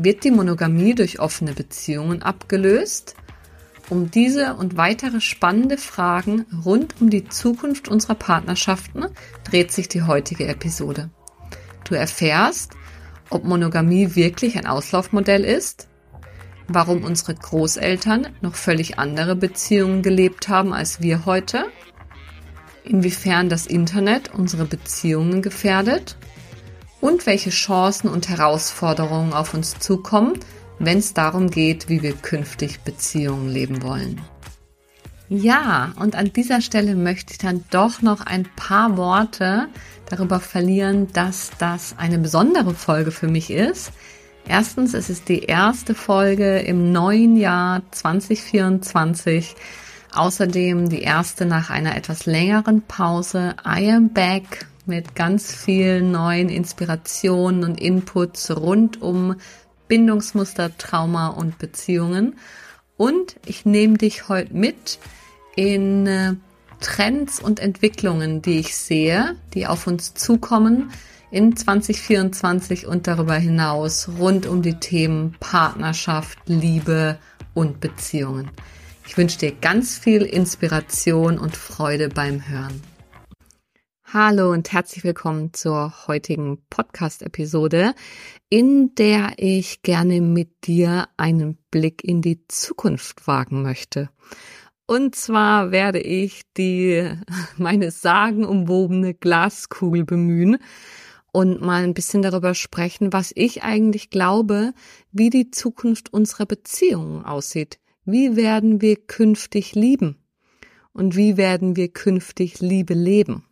Wird die Monogamie durch offene Beziehungen abgelöst? Um diese und weitere spannende Fragen rund um die Zukunft unserer Partnerschaften dreht sich die heutige Episode. Du erfährst, ob Monogamie wirklich ein Auslaufmodell ist, warum unsere Großeltern noch völlig andere Beziehungen gelebt haben als wir heute, inwiefern das Internet unsere Beziehungen gefährdet und welche Chancen und Herausforderungen auf uns zukommen, wenn es darum geht, wie wir künftig Beziehungen leben wollen. Ja, und an dieser Stelle möchte ich dann doch noch ein paar Worte darüber verlieren, dass das eine besondere Folge für mich ist. Erstens, es ist die erste Folge im neuen Jahr 2024. Außerdem die erste nach einer etwas längeren Pause. I am back mit ganz vielen neuen Inspirationen und Inputs rund um Bindungsmuster, Trauma und Beziehungen. Und ich nehme dich heute mit in äh, Trends und Entwicklungen, die ich sehe, die auf uns zukommen in 2024 und darüber hinaus rund um die Themen Partnerschaft, Liebe und Beziehungen. Ich wünsche dir ganz viel Inspiration und Freude beim Hören. Hallo und herzlich willkommen zur heutigen Podcast-Episode, in der ich gerne mit dir einen Blick in die Zukunft wagen möchte. Und zwar werde ich die, meine sagenumwobene Glaskugel bemühen und mal ein bisschen darüber sprechen, was ich eigentlich glaube, wie die Zukunft unserer Beziehungen aussieht. Wie werden wir künftig lieben? Und wie werden wir künftig Liebe leben?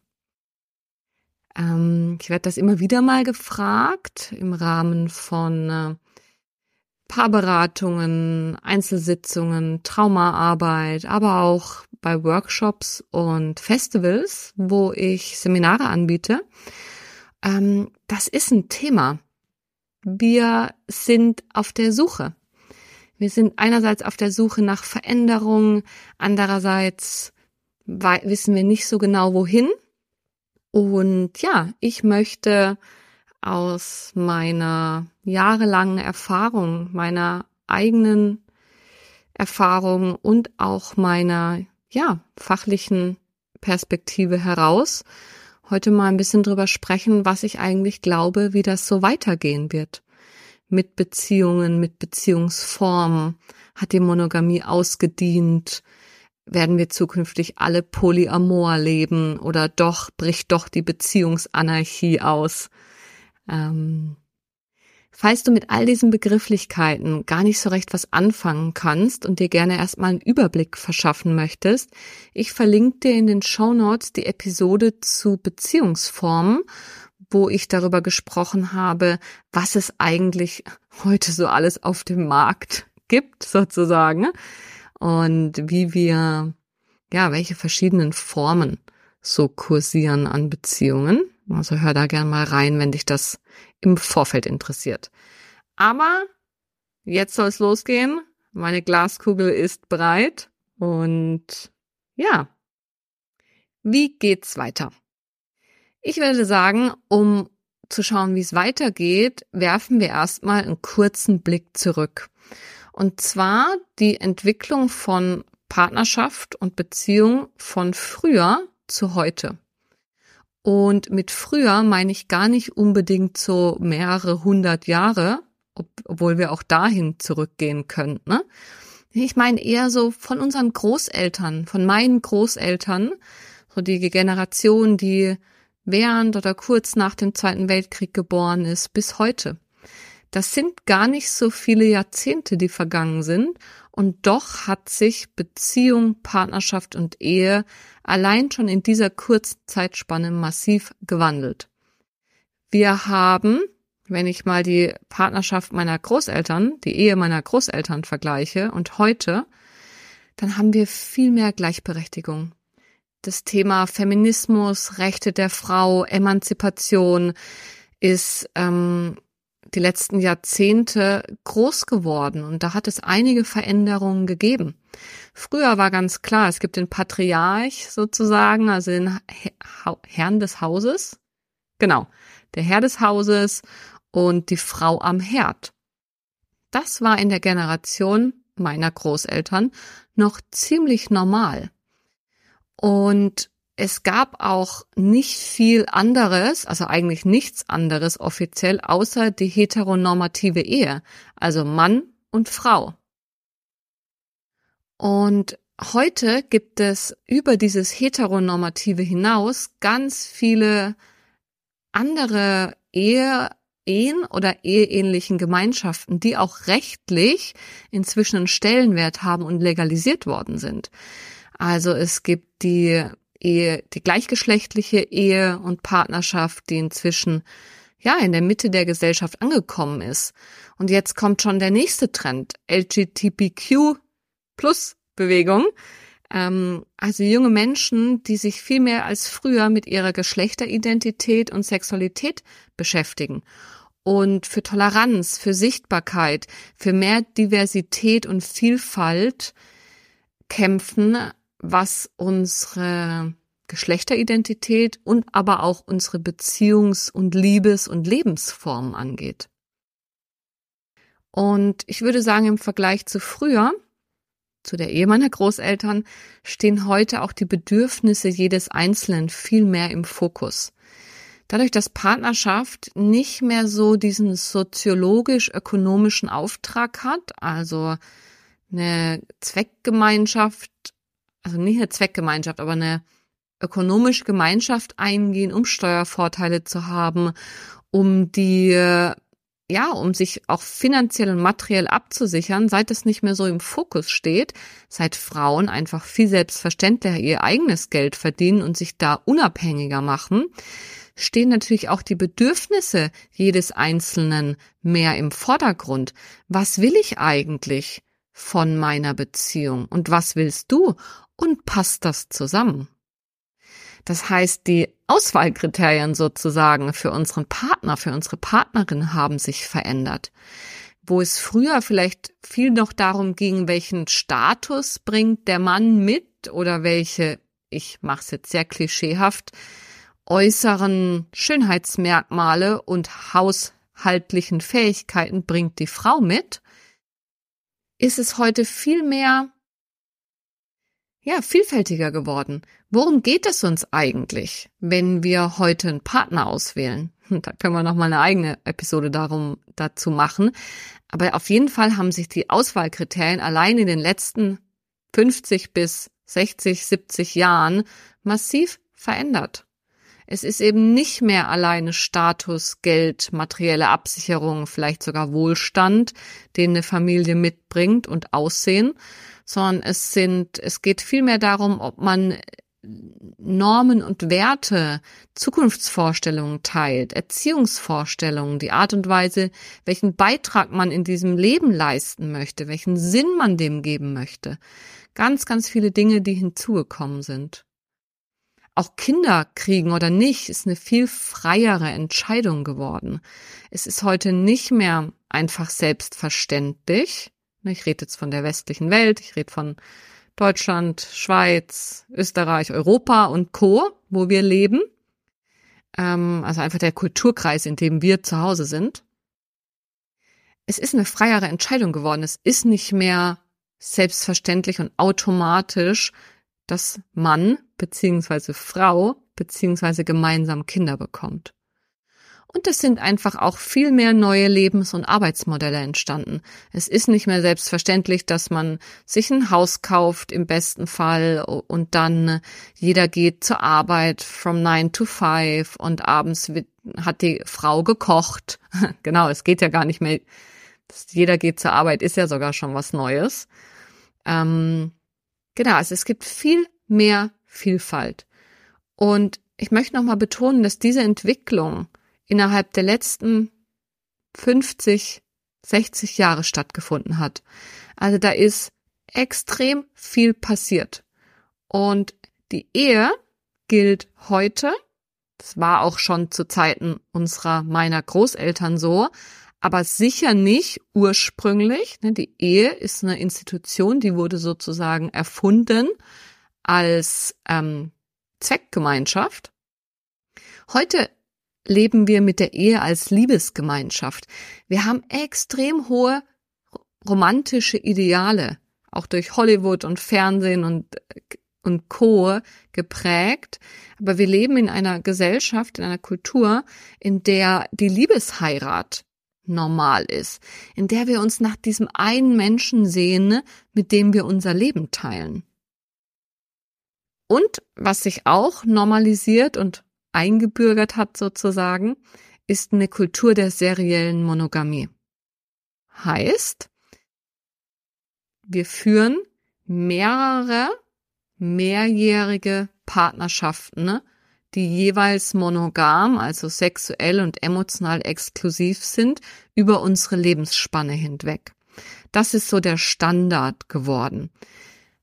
Ähm, ich werde das immer wieder mal gefragt im Rahmen von äh, Paarberatungen, Einzelsitzungen, Traumaarbeit, aber auch bei Workshops und Festivals, wo ich Seminare anbiete. Ähm, das ist ein Thema. Wir sind auf der Suche. Wir sind einerseits auf der Suche nach Veränderung, andererseits wissen wir nicht so genau wohin. Und ja, ich möchte aus meiner jahrelangen Erfahrung, meiner eigenen Erfahrung und auch meiner, ja, fachlichen Perspektive heraus heute mal ein bisschen drüber sprechen, was ich eigentlich glaube, wie das so weitergehen wird. Mit Beziehungen, mit Beziehungsformen. Hat die Monogamie ausgedient? Werden wir zukünftig alle polyamor leben oder doch bricht doch die Beziehungsanarchie aus. Ähm, falls du mit all diesen Begrifflichkeiten gar nicht so recht was anfangen kannst und dir gerne erstmal einen Überblick verschaffen möchtest, ich verlinke dir in den Show Notes die Episode zu Beziehungsformen, wo ich darüber gesprochen habe, was es eigentlich heute so alles auf dem Markt gibt, sozusagen und wie wir, ja, welche verschiedenen Formen so kursieren an Beziehungen. Also hör da gern mal rein, wenn dich das im Vorfeld interessiert. Aber jetzt soll es losgehen. Meine Glaskugel ist bereit und ja, wie geht's weiter? Ich würde sagen, um zu schauen, wie es weitergeht, werfen wir erstmal einen kurzen Blick zurück. Und zwar die Entwicklung von Partnerschaft und Beziehung von früher zu heute. Und mit früher meine ich gar nicht unbedingt so mehrere hundert Jahre, ob, obwohl wir auch dahin zurückgehen könnten. Ne? Ich meine eher so von unseren Großeltern, von meinen Großeltern, so die Generation, die während oder kurz nach dem Zweiten Weltkrieg geboren ist, bis heute. Das sind gar nicht so viele Jahrzehnte, die vergangen sind, und doch hat sich Beziehung, Partnerschaft und Ehe allein schon in dieser kurzen Zeitspanne massiv gewandelt. Wir haben wenn ich mal die Partnerschaft meiner Großeltern, die Ehe meiner Großeltern vergleiche und heute, dann haben wir viel mehr Gleichberechtigung. Das Thema Feminismus, Rechte der Frau, Emanzipation ist ähm, die letzten Jahrzehnte groß geworden und da hat es einige Veränderungen gegeben. Früher war ganz klar, es gibt den Patriarch sozusagen, also den Herrn des Hauses. Genau, der Herr des Hauses und die Frau am Herd. Das war in der Generation meiner Großeltern noch ziemlich normal. Und es gab auch nicht viel anderes, also eigentlich nichts anderes offiziell, außer die heteronormative Ehe, also Mann und Frau. Und heute gibt es über dieses heteronormative hinaus ganz viele andere Ehe, Ehen oder eheähnlichen Gemeinschaften, die auch rechtlich inzwischen einen Stellenwert haben und legalisiert worden sind. Also es gibt die Ehe, die gleichgeschlechtliche Ehe und Partnerschaft, die inzwischen ja in der Mitte der Gesellschaft angekommen ist. Und jetzt kommt schon der nächste Trend, LGBTQ Plus Bewegung. Ähm, also junge Menschen, die sich viel mehr als früher mit ihrer Geschlechteridentität und Sexualität beschäftigen und für Toleranz, für Sichtbarkeit, für mehr Diversität und Vielfalt kämpfen, was unsere Geschlechteridentität und aber auch unsere Beziehungs- und Liebes- und Lebensformen angeht. Und ich würde sagen, im Vergleich zu früher, zu der Ehe meiner Großeltern, stehen heute auch die Bedürfnisse jedes Einzelnen viel mehr im Fokus dadurch, dass Partnerschaft nicht mehr so diesen soziologisch-ökonomischen Auftrag hat, also eine Zweckgemeinschaft, also nicht eine Zweckgemeinschaft, aber eine ökonomische Gemeinschaft eingehen, um Steuervorteile zu haben, um die, ja, um sich auch finanziell und materiell abzusichern, seit es nicht mehr so im Fokus steht, seit Frauen einfach viel selbstverständlicher ihr eigenes Geld verdienen und sich da unabhängiger machen, stehen natürlich auch die Bedürfnisse jedes Einzelnen mehr im Vordergrund. Was will ich eigentlich von meiner Beziehung und was willst du und passt das zusammen? Das heißt, die Auswahlkriterien sozusagen für unseren Partner, für unsere Partnerin haben sich verändert. Wo es früher vielleicht viel noch darum ging, welchen Status bringt der Mann mit oder welche, ich mache es jetzt sehr klischeehaft, äußeren Schönheitsmerkmale und haushaltlichen Fähigkeiten bringt die Frau mit, ist es heute viel mehr, ja, vielfältiger geworden. Worum geht es uns eigentlich, wenn wir heute einen Partner auswählen? Da können wir noch mal eine eigene Episode darum, dazu machen. Aber auf jeden Fall haben sich die Auswahlkriterien allein in den letzten 50 bis 60, 70 Jahren massiv verändert. Es ist eben nicht mehr alleine Status, Geld, materielle Absicherung, vielleicht sogar Wohlstand, den eine Familie mitbringt und Aussehen, sondern es sind, es geht vielmehr darum, ob man Normen und Werte, Zukunftsvorstellungen teilt, Erziehungsvorstellungen, die Art und Weise, welchen Beitrag man in diesem Leben leisten möchte, welchen Sinn man dem geben möchte. Ganz, ganz viele Dinge, die hinzugekommen sind auch Kinder kriegen oder nicht, ist eine viel freiere Entscheidung geworden. Es ist heute nicht mehr einfach selbstverständlich. Ich rede jetzt von der westlichen Welt, ich rede von Deutschland, Schweiz, Österreich, Europa und Co., wo wir leben. Ähm, also einfach der Kulturkreis, in dem wir zu Hause sind. Es ist eine freiere Entscheidung geworden. Es ist nicht mehr selbstverständlich und automatisch dass Mann beziehungsweise Frau beziehungsweise gemeinsam Kinder bekommt. Und es sind einfach auch viel mehr neue Lebens- und Arbeitsmodelle entstanden. Es ist nicht mehr selbstverständlich, dass man sich ein Haus kauft im besten Fall und dann jeder geht zur Arbeit from nine to five und abends hat die Frau gekocht. genau, es geht ja gar nicht mehr. Jeder geht zur Arbeit ist ja sogar schon was Neues. Ähm, Genau, also es gibt viel mehr Vielfalt. Und ich möchte nochmal betonen, dass diese Entwicklung innerhalb der letzten 50, 60 Jahre stattgefunden hat. Also da ist extrem viel passiert. Und die Ehe gilt heute, das war auch schon zu Zeiten unserer, meiner Großeltern so, aber sicher nicht ursprünglich. Ne, die Ehe ist eine Institution, die wurde sozusagen erfunden als ähm, Zweckgemeinschaft. Heute leben wir mit der Ehe als Liebesgemeinschaft. Wir haben extrem hohe romantische Ideale, auch durch Hollywood und Fernsehen und, und Co. geprägt. Aber wir leben in einer Gesellschaft, in einer Kultur, in der die Liebesheirat normal ist, in der wir uns nach diesem einen Menschen sehen, mit dem wir unser Leben teilen. Und was sich auch normalisiert und eingebürgert hat sozusagen, ist eine Kultur der seriellen Monogamie. Heißt, wir führen mehrere mehrjährige Partnerschaften, die jeweils monogam, also sexuell und emotional exklusiv sind, über unsere Lebensspanne hinweg. Das ist so der Standard geworden.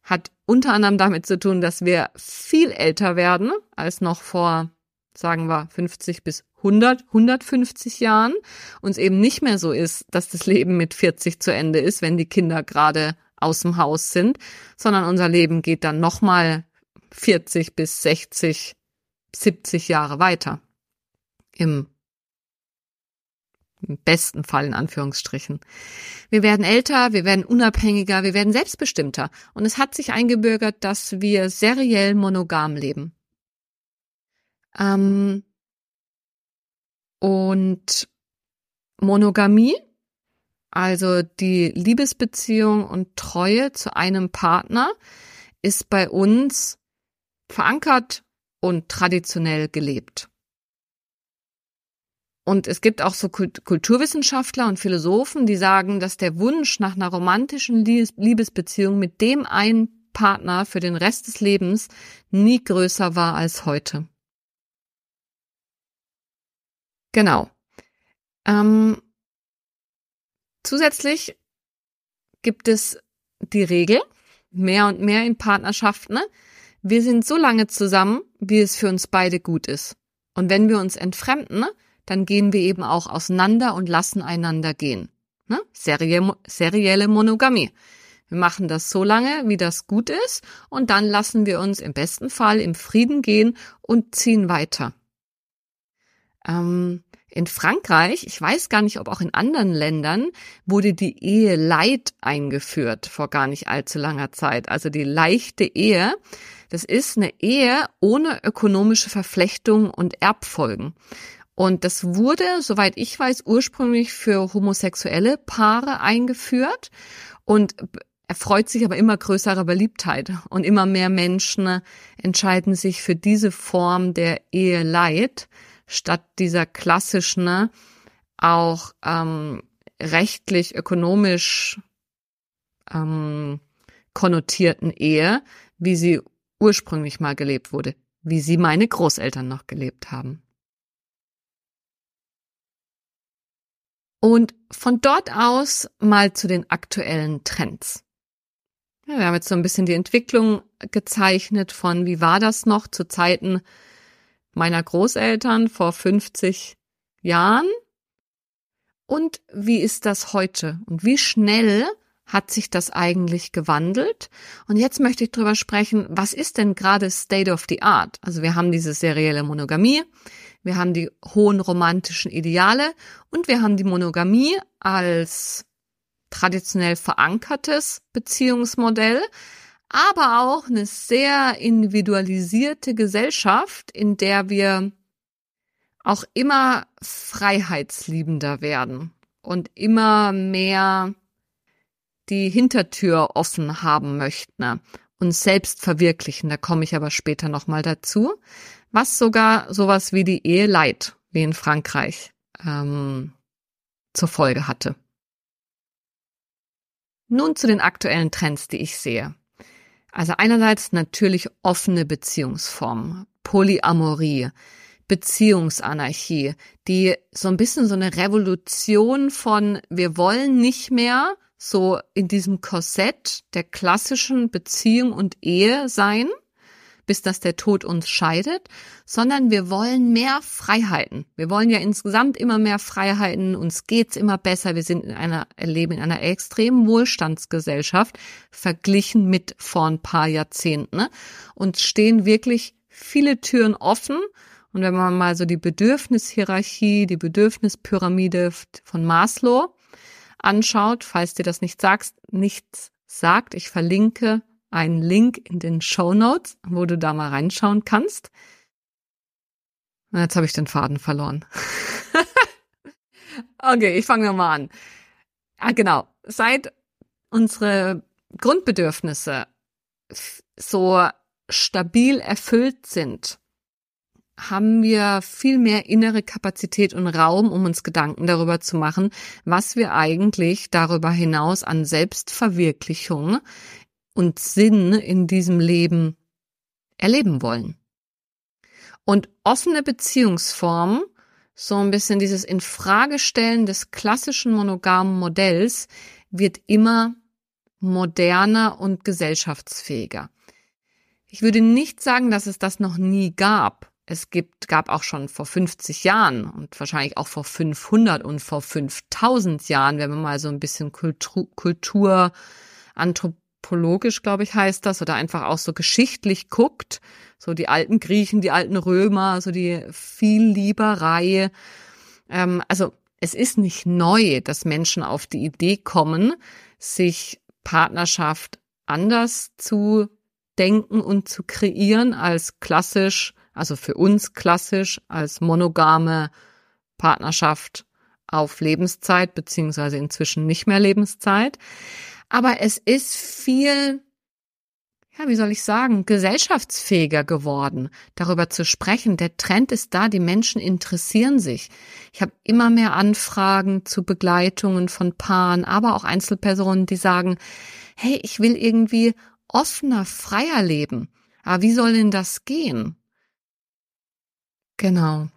Hat unter anderem damit zu tun, dass wir viel älter werden als noch vor, sagen wir, 50 bis 100, 150 Jahren. Uns eben nicht mehr so ist, dass das Leben mit 40 zu Ende ist, wenn die Kinder gerade aus dem Haus sind, sondern unser Leben geht dann nochmal 40 bis 60 70 Jahre weiter. Im, Im besten Fall in Anführungsstrichen. Wir werden älter, wir werden unabhängiger, wir werden selbstbestimmter. Und es hat sich eingebürgert, dass wir seriell monogam leben. Ähm, und Monogamie, also die Liebesbeziehung und Treue zu einem Partner, ist bei uns verankert und traditionell gelebt. Und es gibt auch so Kulturwissenschaftler und Philosophen, die sagen, dass der Wunsch nach einer romantischen Liebesbeziehung mit dem einen Partner für den Rest des Lebens nie größer war als heute. Genau. Ähm, zusätzlich gibt es die Regel, mehr und mehr in Partnerschaften, ne? Wir sind so lange zusammen, wie es für uns beide gut ist. Und wenn wir uns entfremden, dann gehen wir eben auch auseinander und lassen einander gehen. Ne? Serie, serielle Monogamie. Wir machen das so lange, wie das gut ist, und dann lassen wir uns im besten Fall im Frieden gehen und ziehen weiter. Ähm, in Frankreich, ich weiß gar nicht, ob auch in anderen Ländern, wurde die Ehe Leid eingeführt vor gar nicht allzu langer Zeit. Also die leichte Ehe. Das ist eine Ehe ohne ökonomische Verflechtung und Erbfolgen. Und das wurde, soweit ich weiß, ursprünglich für homosexuelle Paare eingeführt und erfreut sich aber immer größerer Beliebtheit. Und immer mehr Menschen entscheiden sich für diese Form der Ehe Leid statt dieser klassischen, auch ähm, rechtlich, ökonomisch ähm, konnotierten Ehe, wie sie ursprünglich mal gelebt wurde, wie sie meine Großeltern noch gelebt haben. Und von dort aus mal zu den aktuellen Trends. Ja, wir haben jetzt so ein bisschen die Entwicklung gezeichnet von, wie war das noch zu Zeiten meiner Großeltern vor 50 Jahren und wie ist das heute und wie schnell hat sich das eigentlich gewandelt? Und jetzt möchte ich drüber sprechen, was ist denn gerade State of the Art? Also wir haben diese serielle Monogamie, wir haben die hohen romantischen Ideale und wir haben die Monogamie als traditionell verankertes Beziehungsmodell, aber auch eine sehr individualisierte Gesellschaft, in der wir auch immer freiheitsliebender werden und immer mehr die Hintertür offen haben möchten, uns selbst verwirklichen. Da komme ich aber später nochmal dazu. Was sogar sowas wie die Ehe Leid, wie in Frankreich, ähm, zur Folge hatte. Nun zu den aktuellen Trends, die ich sehe. Also einerseits natürlich offene Beziehungsformen, Polyamorie, Beziehungsanarchie, die so ein bisschen so eine Revolution von wir wollen nicht mehr so in diesem Korsett der klassischen Beziehung und Ehe sein, bis dass der Tod uns scheidet, sondern wir wollen mehr Freiheiten. Wir wollen ja insgesamt immer mehr Freiheiten, uns geht's immer besser, wir sind in einer, leben in einer extremen Wohlstandsgesellschaft, verglichen mit vor ein paar Jahrzehnten, ne? und stehen wirklich viele Türen offen. Und wenn man mal so die Bedürfnishierarchie, die Bedürfnispyramide von Maslow anschaut, falls dir das nicht sagst, nichts sagt, ich verlinke einen Link in den Show Notes, wo du da mal reinschauen kannst. Und jetzt habe ich den Faden verloren. okay, ich fange nochmal an. Ah, genau. Seit unsere Grundbedürfnisse so stabil erfüllt sind, haben wir viel mehr innere Kapazität und Raum, um uns Gedanken darüber zu machen, was wir eigentlich darüber hinaus an Selbstverwirklichung und Sinn in diesem Leben erleben wollen. Und offene Beziehungsformen, so ein bisschen dieses Infragestellen des klassischen monogamen Modells, wird immer moderner und gesellschaftsfähiger. Ich würde nicht sagen, dass es das noch nie gab. Es gibt, gab auch schon vor 50 Jahren und wahrscheinlich auch vor 500 und vor 5000 Jahren, wenn man mal so ein bisschen Kultur, Kultur anthropologisch, glaube ich, heißt das, oder einfach auch so geschichtlich guckt, so die alten Griechen, die alten Römer, so die Viellieberei. Ähm, also es ist nicht neu, dass Menschen auf die Idee kommen, sich Partnerschaft anders zu denken und zu kreieren als klassisch, also für uns klassisch als monogame Partnerschaft auf Lebenszeit, beziehungsweise inzwischen nicht mehr Lebenszeit. Aber es ist viel, ja, wie soll ich sagen, gesellschaftsfähiger geworden, darüber zu sprechen. Der Trend ist da, die Menschen interessieren sich. Ich habe immer mehr Anfragen zu Begleitungen von Paaren, aber auch Einzelpersonen, die sagen, hey, ich will irgendwie offener, freier leben. Aber wie soll denn das gehen? Genau.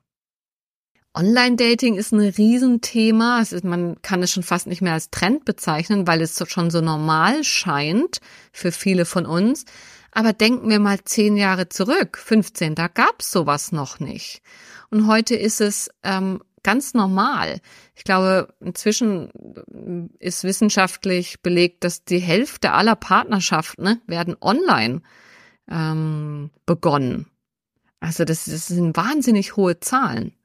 Online-Dating ist ein Riesenthema. Es ist, man kann es schon fast nicht mehr als Trend bezeichnen, weil es schon so normal scheint für viele von uns. Aber denken wir mal zehn Jahre zurück, 15, da gab's sowas noch nicht. Und heute ist es ähm, ganz normal. Ich glaube, inzwischen ist wissenschaftlich belegt, dass die Hälfte aller Partnerschaften ne, werden online ähm, begonnen. Also das, das sind wahnsinnig hohe Zahlen.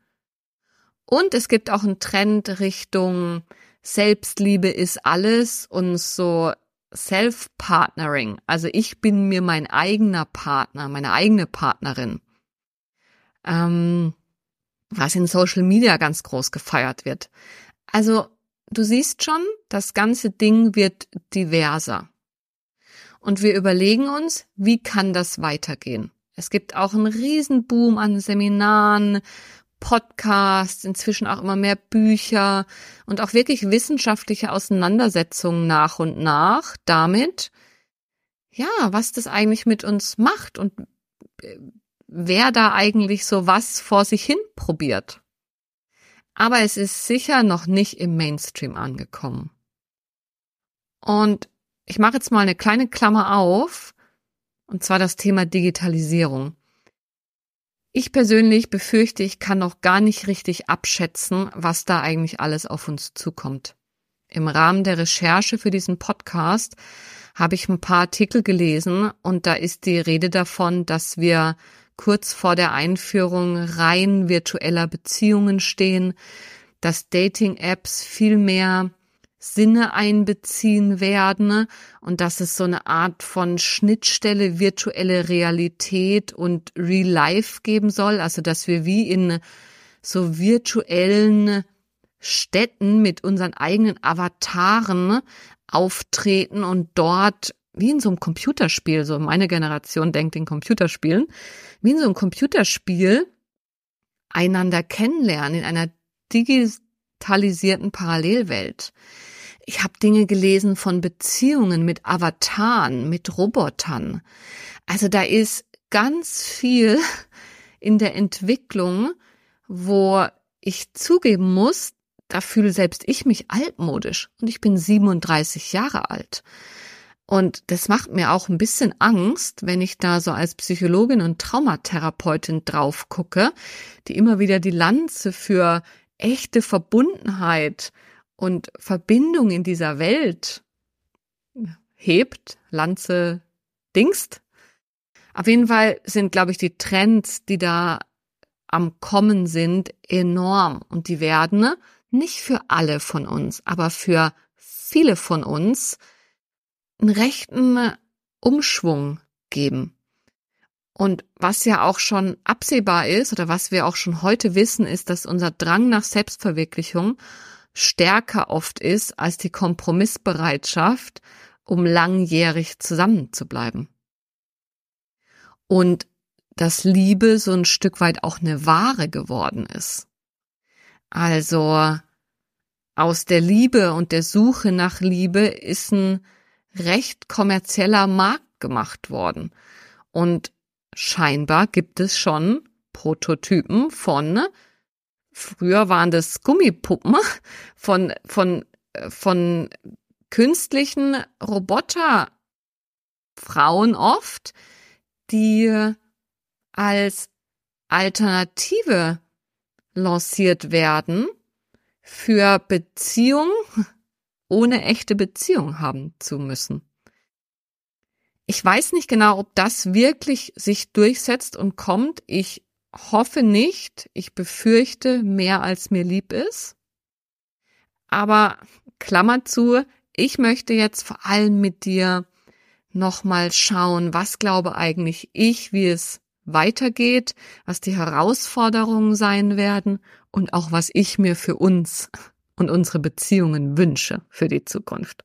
Und es gibt auch einen Trend Richtung Selbstliebe ist alles und so Self-Partnering. Also ich bin mir mein eigener Partner, meine eigene Partnerin. Ähm, was in Social Media ganz groß gefeiert wird. Also du siehst schon, das ganze Ding wird diverser. Und wir überlegen uns, wie kann das weitergehen? Es gibt auch einen Riesenboom an Seminaren, Podcasts, inzwischen auch immer mehr Bücher und auch wirklich wissenschaftliche Auseinandersetzungen nach und nach damit, ja, was das eigentlich mit uns macht und äh, wer da eigentlich so was vor sich hin probiert. Aber es ist sicher noch nicht im Mainstream angekommen. Und ich mache jetzt mal eine kleine Klammer auf, und zwar das Thema Digitalisierung. Ich persönlich befürchte, ich kann noch gar nicht richtig abschätzen, was da eigentlich alles auf uns zukommt. Im Rahmen der Recherche für diesen Podcast habe ich ein paar Artikel gelesen und da ist die Rede davon, dass wir kurz vor der Einführung rein virtueller Beziehungen stehen, dass Dating-Apps viel mehr Sinne einbeziehen werden und dass es so eine Art von Schnittstelle virtuelle Realität und Real Life geben soll, also dass wir wie in so virtuellen Städten mit unseren eigenen Avataren auftreten und dort wie in so einem Computerspiel, so meine Generation denkt in Computerspielen, wie in so einem Computerspiel einander kennenlernen in einer digitalisierten Parallelwelt. Ich habe Dinge gelesen von Beziehungen mit Avataren, mit Robotern. Also da ist ganz viel in der Entwicklung wo ich zugeben muss, da fühle selbst ich mich altmodisch und ich bin 37 Jahre alt. Und das macht mir auch ein bisschen Angst, wenn ich da so als Psychologin und Traumatherapeutin drauf gucke, die immer wieder die Lanze für echte Verbundenheit und Verbindung in dieser Welt hebt, Lanze dingst. Auf jeden Fall sind, glaube ich, die Trends, die da am Kommen sind, enorm. Und die werden nicht für alle von uns, aber für viele von uns einen rechten Umschwung geben. Und was ja auch schon absehbar ist oder was wir auch schon heute wissen, ist, dass unser Drang nach Selbstverwirklichung stärker oft ist als die Kompromissbereitschaft, um langjährig zusammenzubleiben. Und dass Liebe so ein Stück weit auch eine Ware geworden ist. Also aus der Liebe und der Suche nach Liebe ist ein recht kommerzieller Markt gemacht worden. Und scheinbar gibt es schon Prototypen von, früher waren das Gummipuppen, von, von, von künstlichen Roboterfrauen oft, die als Alternative lanciert werden für Beziehung ohne echte Beziehung haben zu müssen. Ich weiß nicht genau, ob das wirklich sich durchsetzt und kommt. Ich hoffe nicht. Ich befürchte mehr als mir lieb ist. Aber Klammer zu, ich möchte jetzt vor allem mit dir nochmal schauen, was glaube eigentlich ich, wie es weitergeht, was die Herausforderungen sein werden und auch was ich mir für uns und unsere Beziehungen wünsche für die Zukunft.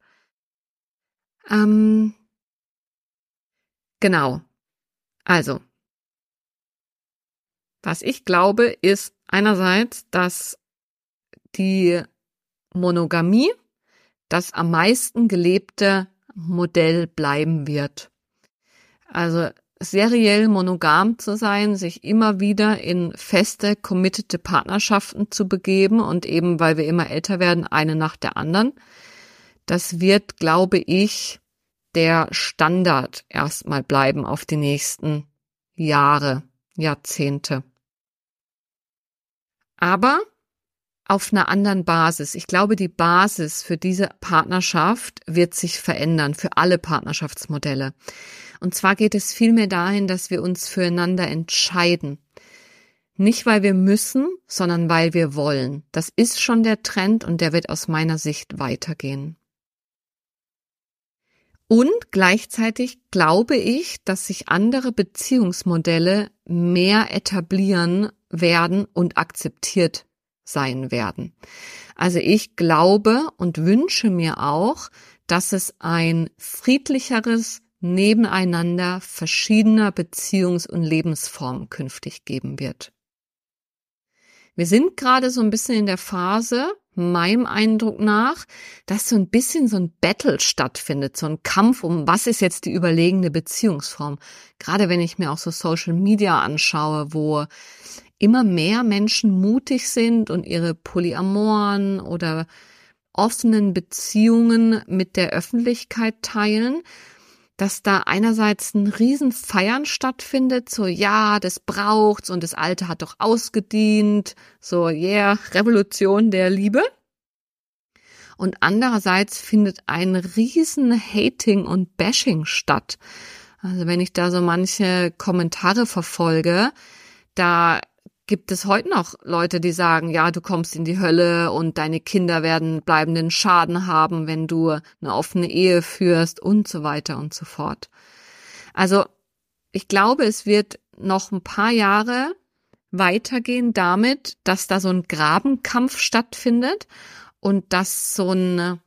Ähm, genau. Also, was ich glaube, ist einerseits, dass die Monogamie das am meisten gelebte Modell bleiben wird. Also seriell monogam zu sein, sich immer wieder in feste, committete Partnerschaften zu begeben und eben, weil wir immer älter werden, eine nach der anderen. Das wird, glaube ich, der Standard erstmal bleiben auf die nächsten Jahre, Jahrzehnte. Aber auf einer anderen Basis. Ich glaube, die Basis für diese Partnerschaft wird sich verändern, für alle Partnerschaftsmodelle. Und zwar geht es vielmehr dahin, dass wir uns füreinander entscheiden. Nicht, weil wir müssen, sondern weil wir wollen. Das ist schon der Trend und der wird aus meiner Sicht weitergehen. Und gleichzeitig glaube ich, dass sich andere Beziehungsmodelle mehr etablieren werden und akzeptiert sein werden. Also ich glaube und wünsche mir auch, dass es ein friedlicheres, nebeneinander verschiedener Beziehungs- und Lebensformen künftig geben wird. Wir sind gerade so ein bisschen in der Phase, meinem Eindruck nach, dass so ein bisschen so ein Battle stattfindet, so ein Kampf um, was ist jetzt die überlegene Beziehungsform. Gerade wenn ich mir auch so Social Media anschaue, wo immer mehr Menschen mutig sind und ihre polyamoren oder offenen Beziehungen mit der Öffentlichkeit teilen dass da einerseits ein Riesenfeiern stattfindet, so ja, das braucht's und das Alte hat doch ausgedient, so yeah, Revolution der Liebe. Und andererseits findet ein riesen Hating und Bashing statt. Also wenn ich da so manche Kommentare verfolge, da gibt es heute noch Leute, die sagen, ja, du kommst in die Hölle und deine Kinder werden bleibenden Schaden haben, wenn du eine offene Ehe führst und so weiter und so fort. Also ich glaube, es wird noch ein paar Jahre weitergehen damit, dass da so ein Grabenkampf stattfindet und dass so ein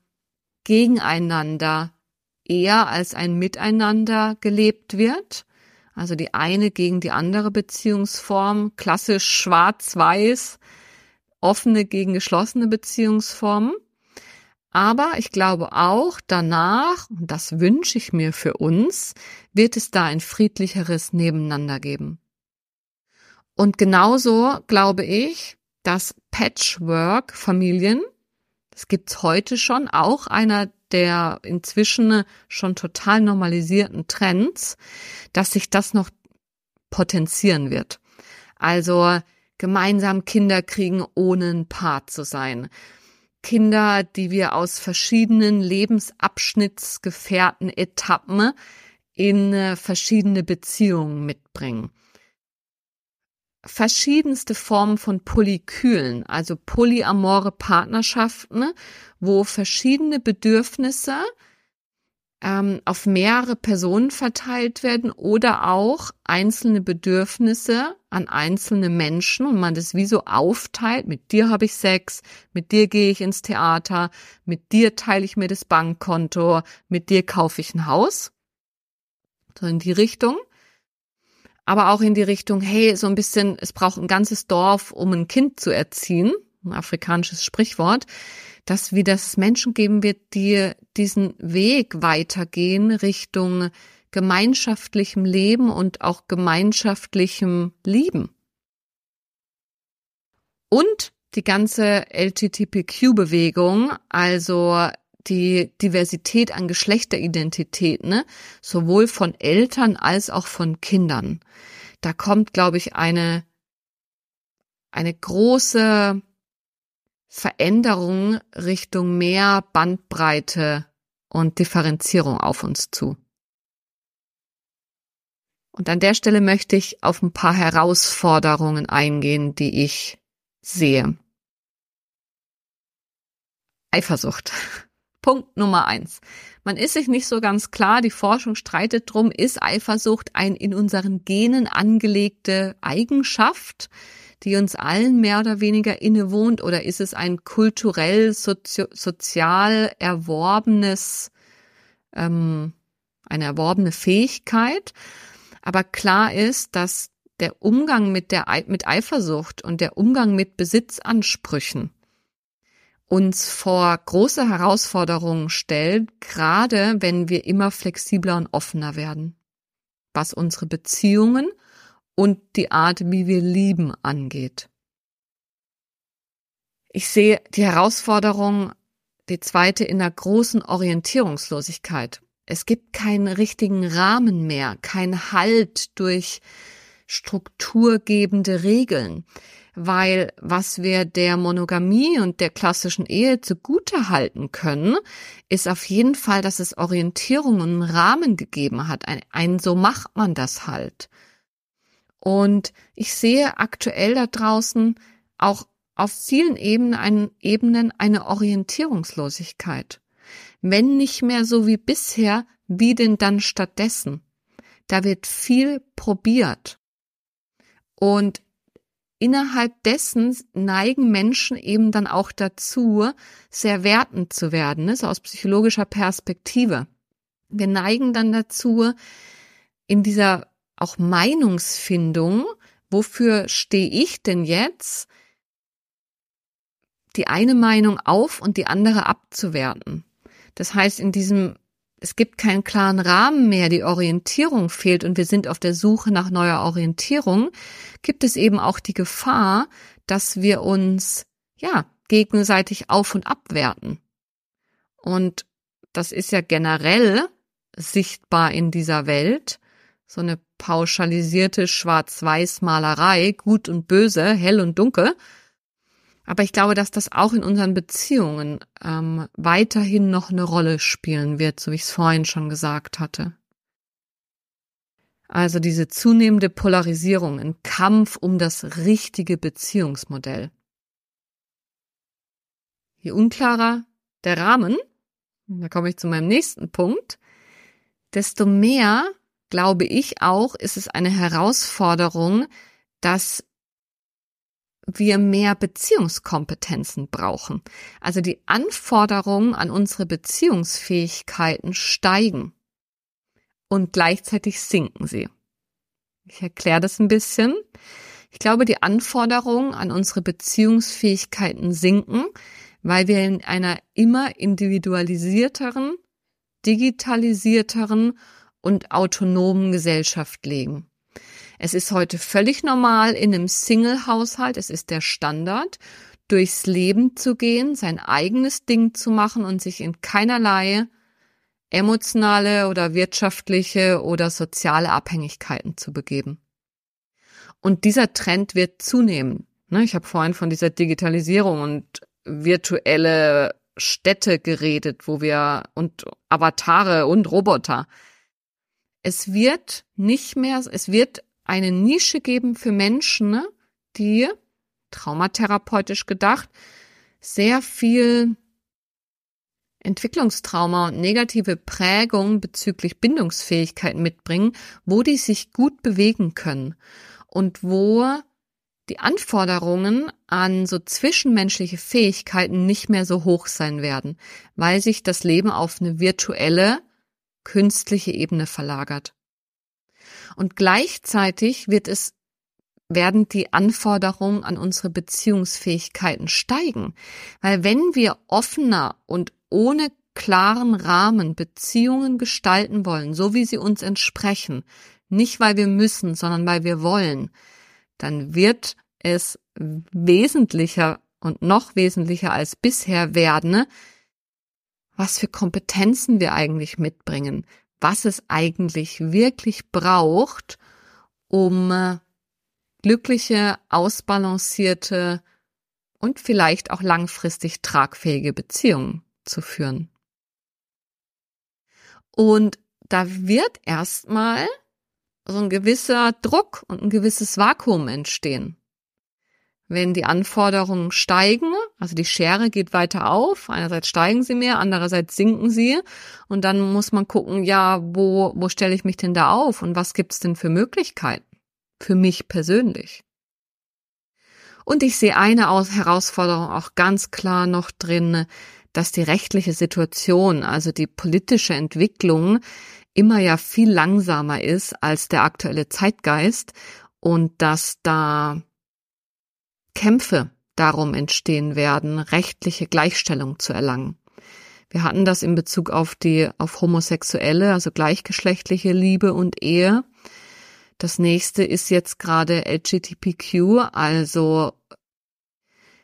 Gegeneinander eher als ein Miteinander gelebt wird also die eine gegen die andere Beziehungsform, klassisch schwarz-weiß, offene gegen geschlossene Beziehungsformen. Aber ich glaube auch danach, und das wünsche ich mir für uns, wird es da ein friedlicheres Nebeneinander geben. Und genauso glaube ich, dass Patchwork-Familien, das gibt's heute schon, auch einer der inzwischen schon total normalisierten Trends, dass sich das noch potenzieren wird. Also gemeinsam Kinder kriegen, ohne ein Paar zu sein. Kinder, die wir aus verschiedenen Lebensabschnittsgefährten Etappen in äh, verschiedene Beziehungen mitbringen. Verschiedenste Formen von Polykülen, also polyamore Partnerschaften, wo verschiedene Bedürfnisse ähm, auf mehrere Personen verteilt werden oder auch einzelne Bedürfnisse an einzelne Menschen und man das wie so aufteilt. Mit dir habe ich Sex, mit dir gehe ich ins Theater, mit dir teile ich mir das Bankkonto, mit dir kaufe ich ein Haus. So in die Richtung. Aber auch in die Richtung, hey, so ein bisschen, es braucht ein ganzes Dorf, um ein Kind zu erziehen. Ein afrikanisches Sprichwort dass wieder es Menschen geben wird, die diesen Weg weitergehen Richtung gemeinschaftlichem Leben und auch gemeinschaftlichem Lieben. Und die ganze LGBTQ-Bewegung, also die Diversität an Geschlechteridentitäten, ne? sowohl von Eltern als auch von Kindern. Da kommt, glaube ich, eine, eine große Veränderung Richtung mehr Bandbreite und Differenzierung auf uns zu. Und an der Stelle möchte ich auf ein paar Herausforderungen eingehen, die ich sehe. Eifersucht. Punkt Nummer eins. Man ist sich nicht so ganz klar, die Forschung streitet drum, ist Eifersucht ein in unseren Genen angelegte Eigenschaft? die uns allen mehr oder weniger innewohnt, oder ist es ein kulturell, sozio sozial erworbenes, ähm, eine erworbene Fähigkeit? Aber klar ist, dass der Umgang mit der mit Eifersucht und der Umgang mit Besitzansprüchen uns vor große Herausforderungen stellt, gerade wenn wir immer flexibler und offener werden, was unsere Beziehungen und die Art, wie wir lieben, angeht. Ich sehe die Herausforderung, die zweite, in der großen Orientierungslosigkeit. Es gibt keinen richtigen Rahmen mehr, kein Halt durch strukturgebende Regeln, weil was wir der Monogamie und der klassischen Ehe zugute halten können, ist auf jeden Fall, dass es Orientierung und einen Rahmen gegeben hat. Ein, ein so macht man das halt. Und ich sehe aktuell da draußen auch auf vielen Ebenen, ein, Ebenen eine Orientierungslosigkeit. Wenn nicht mehr so wie bisher, wie denn dann stattdessen? Da wird viel probiert. Und innerhalb dessen neigen Menschen eben dann auch dazu, sehr wertend zu werden, ne? so aus psychologischer Perspektive. Wir neigen dann dazu, in dieser auch Meinungsfindung, wofür stehe ich denn jetzt, die eine Meinung auf und die andere abzuwerten. Das heißt, in diesem, es gibt keinen klaren Rahmen mehr, die Orientierung fehlt und wir sind auf der Suche nach neuer Orientierung, gibt es eben auch die Gefahr, dass wir uns, ja, gegenseitig auf und abwerten. Und das ist ja generell sichtbar in dieser Welt, so eine pauschalisierte Schwarz-Weiß-Malerei, gut und böse, hell und dunkel. Aber ich glaube, dass das auch in unseren Beziehungen ähm, weiterhin noch eine Rolle spielen wird, so wie ich es vorhin schon gesagt hatte. Also diese zunehmende Polarisierung, ein Kampf um das richtige Beziehungsmodell. Je unklarer der Rahmen, da komme ich zu meinem nächsten Punkt, desto mehr glaube ich auch, ist es eine Herausforderung, dass wir mehr Beziehungskompetenzen brauchen. Also die Anforderungen an unsere Beziehungsfähigkeiten steigen und gleichzeitig sinken sie. Ich erkläre das ein bisschen. Ich glaube, die Anforderungen an unsere Beziehungsfähigkeiten sinken, weil wir in einer immer individualisierteren, digitalisierteren und autonomen Gesellschaft leben. Es ist heute völlig normal in einem Single-Haushalt, es ist der Standard, durchs Leben zu gehen, sein eigenes Ding zu machen und sich in keinerlei emotionale oder wirtschaftliche oder soziale Abhängigkeiten zu begeben. Und dieser Trend wird zunehmen. Ne, ich habe vorhin von dieser Digitalisierung und virtuelle Städte geredet, wo wir und Avatare und Roboter. Es wird nicht mehr, es wird eine Nische geben für Menschen, ne, die traumatherapeutisch gedacht sehr viel Entwicklungstrauma und negative Prägung bezüglich Bindungsfähigkeit mitbringen, wo die sich gut bewegen können und wo die Anforderungen an so zwischenmenschliche Fähigkeiten nicht mehr so hoch sein werden, weil sich das Leben auf eine virtuelle, künstliche Ebene verlagert. Und gleichzeitig wird es werden die Anforderungen an unsere Beziehungsfähigkeiten steigen. Weil wenn wir offener und ohne klaren Rahmen Beziehungen gestalten wollen, so wie sie uns entsprechen, nicht weil wir müssen, sondern weil wir wollen, dann wird es wesentlicher und noch wesentlicher als bisher werden, was für Kompetenzen wir eigentlich mitbringen, was es eigentlich wirklich braucht, um glückliche, ausbalancierte und vielleicht auch langfristig tragfähige Beziehungen zu führen. Und da wird erstmal so ein gewisser Druck und ein gewisses Vakuum entstehen. Wenn die Anforderungen steigen, also die Schere geht weiter auf, einerseits steigen sie mehr, andererseits sinken sie und dann muss man gucken, ja, wo, wo stelle ich mich denn da auf und was gibt's denn für Möglichkeiten? Für mich persönlich. Und ich sehe eine Herausforderung auch ganz klar noch drin, dass die rechtliche Situation, also die politische Entwicklung, immer ja viel langsamer ist als der aktuelle Zeitgeist und dass da Kämpfe darum entstehen werden, rechtliche Gleichstellung zu erlangen. Wir hatten das in Bezug auf die, auf homosexuelle, also gleichgeschlechtliche Liebe und Ehe. Das nächste ist jetzt gerade LGTBQ, also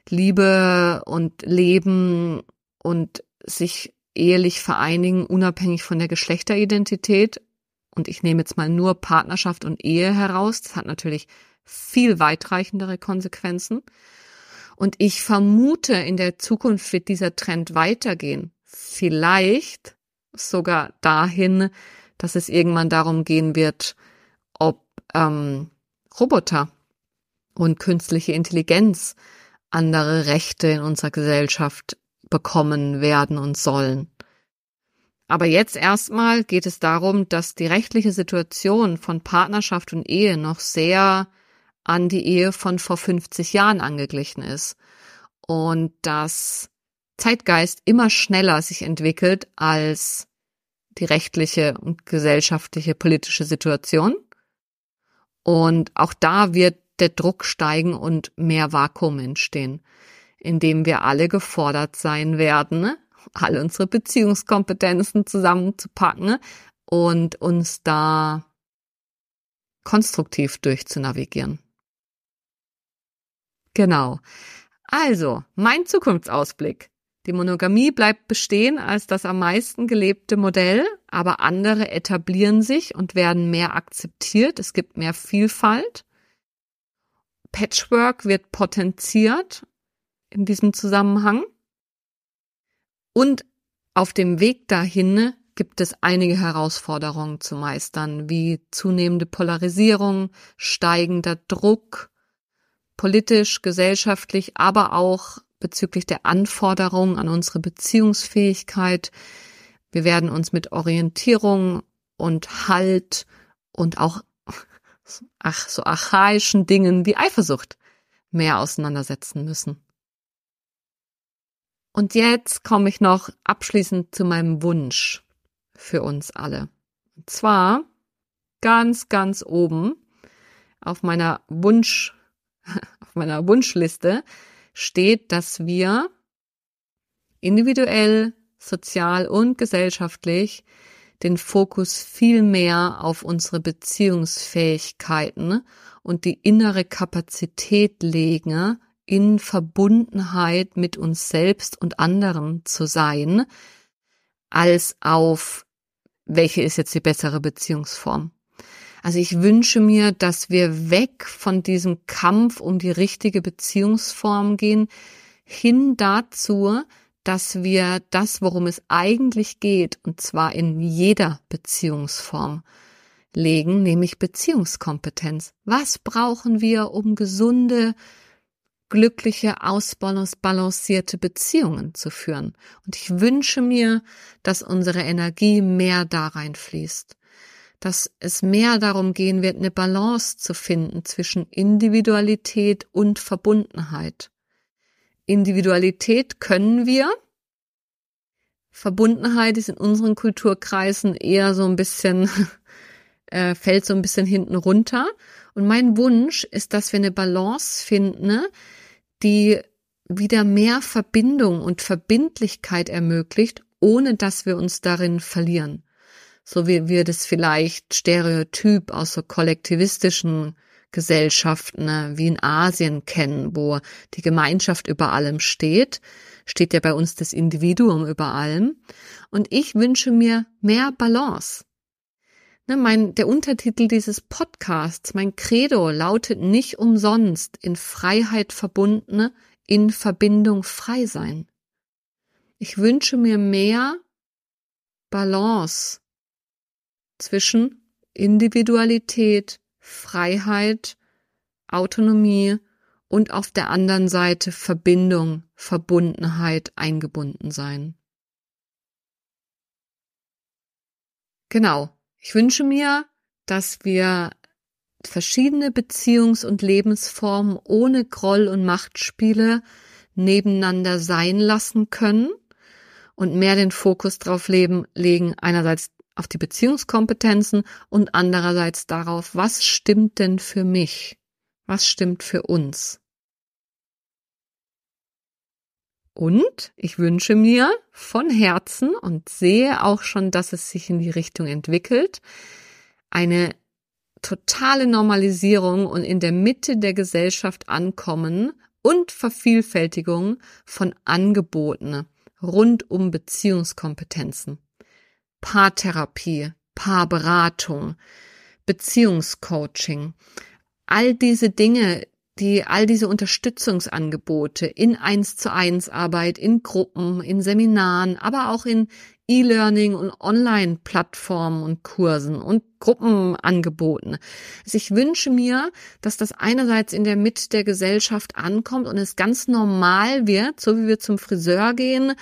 Liebe und Leben und sich ehelich vereinigen, unabhängig von der Geschlechteridentität. Und ich nehme jetzt mal nur Partnerschaft und Ehe heraus. Das hat natürlich viel weitreichendere Konsequenzen. Und ich vermute, in der Zukunft wird dieser Trend weitergehen. Vielleicht sogar dahin, dass es irgendwann darum gehen wird, ob ähm, Roboter und künstliche Intelligenz andere Rechte in unserer Gesellschaft bekommen werden und sollen. Aber jetzt erstmal geht es darum, dass die rechtliche Situation von Partnerschaft und Ehe noch sehr an die Ehe von vor 50 Jahren angeglichen ist und dass Zeitgeist immer schneller sich entwickelt als die rechtliche und gesellschaftliche politische Situation. Und auch da wird der Druck steigen und mehr Vakuum entstehen in dem wir alle gefordert sein werden, alle unsere Beziehungskompetenzen zusammenzupacken und uns da konstruktiv durchzunavigieren. Genau. Also, mein Zukunftsausblick. Die Monogamie bleibt bestehen als das am meisten gelebte Modell, aber andere etablieren sich und werden mehr akzeptiert. Es gibt mehr Vielfalt. Patchwork wird potenziert in diesem Zusammenhang. Und auf dem Weg dahin gibt es einige Herausforderungen zu meistern, wie zunehmende Polarisierung, steigender Druck, politisch, gesellschaftlich, aber auch bezüglich der Anforderungen an unsere Beziehungsfähigkeit. Wir werden uns mit Orientierung und Halt und auch ach, so archaischen Dingen wie Eifersucht mehr auseinandersetzen müssen. Und jetzt komme ich noch abschließend zu meinem Wunsch für uns alle. Und zwar ganz, ganz oben auf meiner Wunsch, auf meiner Wunschliste steht, dass wir individuell, sozial und gesellschaftlich den Fokus viel mehr auf unsere Beziehungsfähigkeiten und die innere Kapazität legen, in Verbundenheit mit uns selbst und anderen zu sein, als auf welche ist jetzt die bessere Beziehungsform. Also ich wünsche mir, dass wir weg von diesem Kampf um die richtige Beziehungsform gehen, hin dazu, dass wir das, worum es eigentlich geht, und zwar in jeder Beziehungsform, legen, nämlich Beziehungskompetenz. Was brauchen wir, um gesunde, glückliche, ausbalancierte Beziehungen zu führen? Und ich wünsche mir, dass unsere Energie mehr da reinfließt dass es mehr darum gehen wird, eine Balance zu finden zwischen Individualität und Verbundenheit. Individualität können wir. Verbundenheit ist in unseren Kulturkreisen eher so ein bisschen, äh, fällt so ein bisschen hinten runter. Und mein Wunsch ist, dass wir eine Balance finden, die wieder mehr Verbindung und Verbindlichkeit ermöglicht, ohne dass wir uns darin verlieren so wie wir das vielleicht stereotyp aus so kollektivistischen Gesellschaften ne, wie in Asien kennen, wo die Gemeinschaft über allem steht, steht ja bei uns das Individuum über allem. Und ich wünsche mir mehr Balance. Ne, mein, der Untertitel dieses Podcasts, mein Credo lautet nicht umsonst in Freiheit verbundene, in Verbindung frei sein. Ich wünsche mir mehr Balance zwischen Individualität, Freiheit, Autonomie und auf der anderen Seite Verbindung, Verbundenheit, eingebunden sein. Genau. Ich wünsche mir, dass wir verschiedene Beziehungs- und Lebensformen ohne Groll und Machtspiele nebeneinander sein lassen können und mehr den Fokus leben, legen, einerseits auf die Beziehungskompetenzen und andererseits darauf, was stimmt denn für mich? Was stimmt für uns? Und ich wünsche mir von Herzen und sehe auch schon, dass es sich in die Richtung entwickelt, eine totale Normalisierung und in der Mitte der Gesellschaft ankommen und Vervielfältigung von Angeboten rund um Beziehungskompetenzen. Paartherapie, Paarberatung, Beziehungscoaching. All diese Dinge, die all diese Unterstützungsangebote in eins zu eins Arbeit, in Gruppen, in Seminaren, aber auch in E-Learning und Online-Plattformen und Kursen und Gruppenangeboten. Also ich wünsche mir, dass das einerseits in der Mitte der Gesellschaft ankommt und es ganz normal wird, so wie wir zum Friseur gehen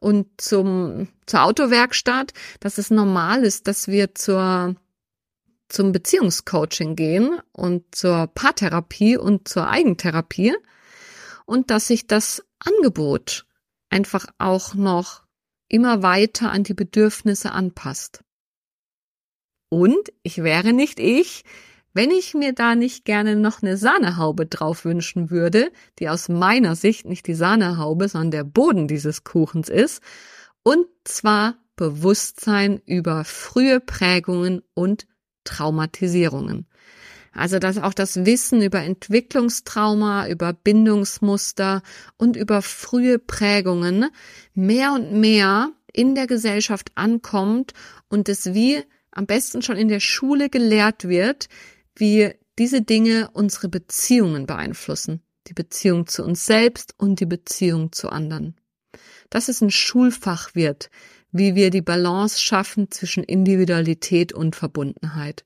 und zum, zur Autowerkstatt, dass es normal ist, dass wir zur zum Beziehungscoaching gehen und zur Paartherapie und zur Eigentherapie und dass sich das Angebot einfach auch noch immer weiter an die Bedürfnisse anpasst. Und ich wäre nicht ich, wenn ich mir da nicht gerne noch eine Sahnehaube drauf wünschen würde, die aus meiner Sicht nicht die Sahnehaube, sondern der Boden dieses Kuchens ist, und zwar Bewusstsein über frühe Prägungen und Traumatisierungen. Also dass auch das Wissen über Entwicklungstrauma, über Bindungsmuster und über frühe Prägungen mehr und mehr in der Gesellschaft ankommt und es wie am besten schon in der Schule gelehrt wird, wie diese Dinge unsere Beziehungen beeinflussen, die Beziehung zu uns selbst und die Beziehung zu anderen. Dass es ein Schulfach wird, wie wir die Balance schaffen zwischen Individualität und Verbundenheit.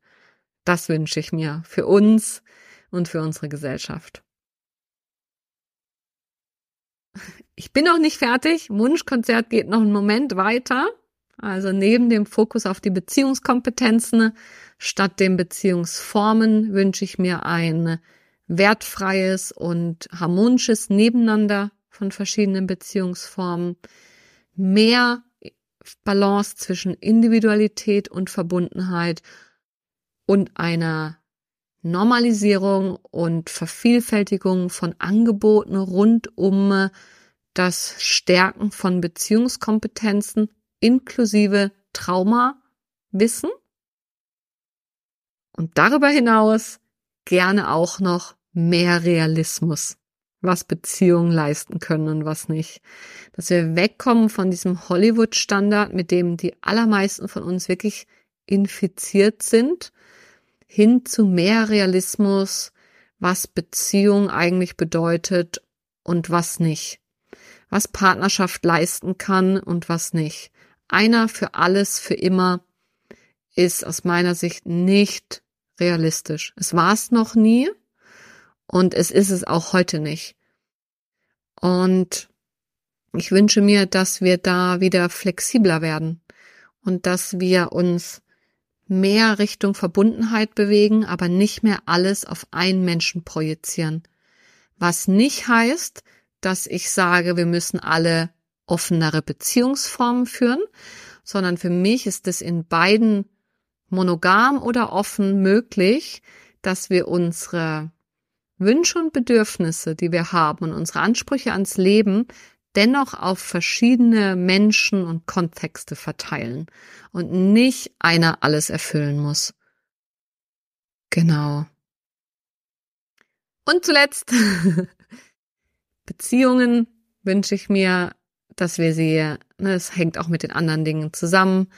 Das wünsche ich mir für uns und für unsere Gesellschaft. Ich bin noch nicht fertig. Wunschkonzert geht noch einen Moment weiter. Also neben dem Fokus auf die Beziehungskompetenzen statt den Beziehungsformen wünsche ich mir ein wertfreies und harmonisches Nebeneinander von verschiedenen Beziehungsformen, mehr Balance zwischen Individualität und Verbundenheit und einer Normalisierung und Vervielfältigung von Angeboten rund um das Stärken von Beziehungskompetenzen inklusive Trauma wissen. Und darüber hinaus gerne auch noch mehr Realismus, was Beziehungen leisten können und was nicht. Dass wir wegkommen von diesem Hollywood-Standard, mit dem die allermeisten von uns wirklich infiziert sind, hin zu mehr Realismus, was Beziehung eigentlich bedeutet und was nicht. Was Partnerschaft leisten kann und was nicht. Einer für alles, für immer ist aus meiner Sicht nicht realistisch. Es war es noch nie und es ist es auch heute nicht. Und ich wünsche mir, dass wir da wieder flexibler werden und dass wir uns mehr Richtung Verbundenheit bewegen, aber nicht mehr alles auf einen Menschen projizieren. Was nicht heißt, dass ich sage, wir müssen alle offenere Beziehungsformen führen, sondern für mich ist es in beiden monogam oder offen möglich, dass wir unsere Wünsche und Bedürfnisse, die wir haben und unsere Ansprüche ans Leben dennoch auf verschiedene Menschen und Kontexte verteilen und nicht einer alles erfüllen muss. Genau. Und zuletzt Beziehungen wünsche ich mir, dass wir sie, ne, es hängt auch mit den anderen Dingen zusammen,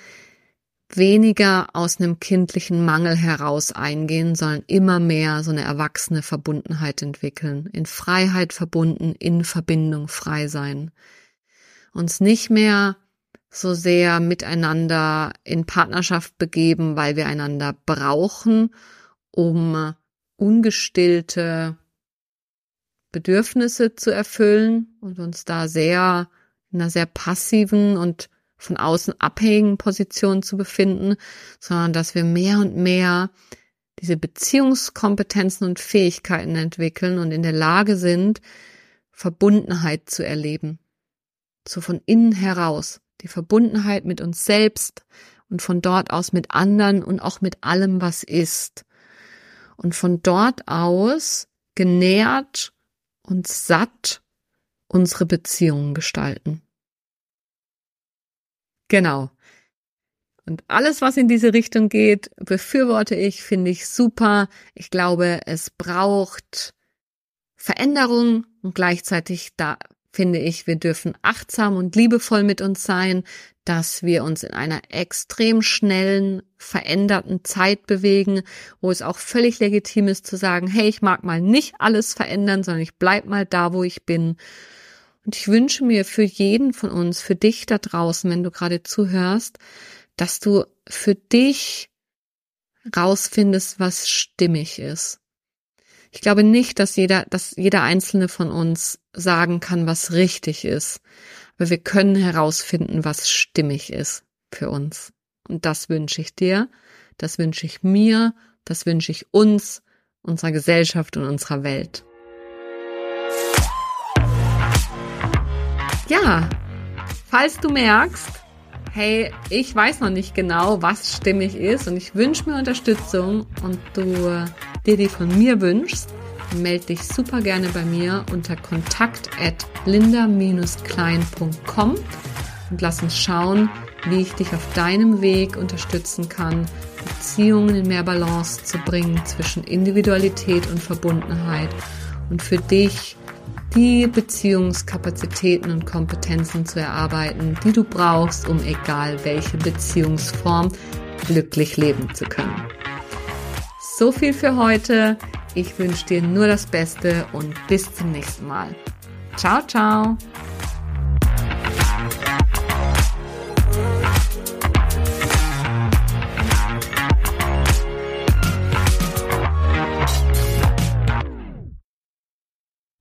weniger aus einem kindlichen Mangel heraus eingehen, sondern immer mehr so eine erwachsene Verbundenheit entwickeln, in Freiheit verbunden, in Verbindung frei sein. Uns nicht mehr so sehr miteinander in Partnerschaft begeben, weil wir einander brauchen, um ungestillte Bedürfnisse zu erfüllen und uns da sehr in einer sehr passiven und von außen abhängigen Position zu befinden, sondern dass wir mehr und mehr diese Beziehungskompetenzen und Fähigkeiten entwickeln und in der Lage sind, Verbundenheit zu erleben. So von innen heraus. Die Verbundenheit mit uns selbst und von dort aus mit anderen und auch mit allem, was ist. Und von dort aus genährt und satt unsere Beziehungen gestalten. Genau. Und alles, was in diese Richtung geht, befürworte ich, finde ich super. Ich glaube, es braucht Veränderung und gleichzeitig da finde ich, wir dürfen achtsam und liebevoll mit uns sein, dass wir uns in einer extrem schnellen, veränderten Zeit bewegen, wo es auch völlig legitim ist zu sagen, hey, ich mag mal nicht alles verändern, sondern ich bleib mal da, wo ich bin und ich wünsche mir für jeden von uns, für dich da draußen, wenn du gerade zuhörst, dass du für dich rausfindest, was stimmig ist. Ich glaube nicht, dass jeder, dass jeder einzelne von uns sagen kann, was richtig ist. Aber wir können herausfinden, was stimmig ist für uns. Und das wünsche ich dir, das wünsche ich mir, das wünsche ich uns, unserer Gesellschaft und unserer Welt. Ja, falls du merkst, hey, ich weiß noch nicht genau, was stimmig ist und ich wünsche mir Unterstützung und du dir die von mir wünschst, melde dich super gerne bei mir unter kontakt at linda-klein.com und lass uns schauen, wie ich dich auf deinem Weg unterstützen kann, Beziehungen in mehr Balance zu bringen zwischen Individualität und Verbundenheit. Und für dich die Beziehungskapazitäten und Kompetenzen zu erarbeiten, die du brauchst, um egal welche Beziehungsform glücklich leben zu können. So viel für heute. Ich wünsche dir nur das Beste und bis zum nächsten Mal. Ciao, ciao.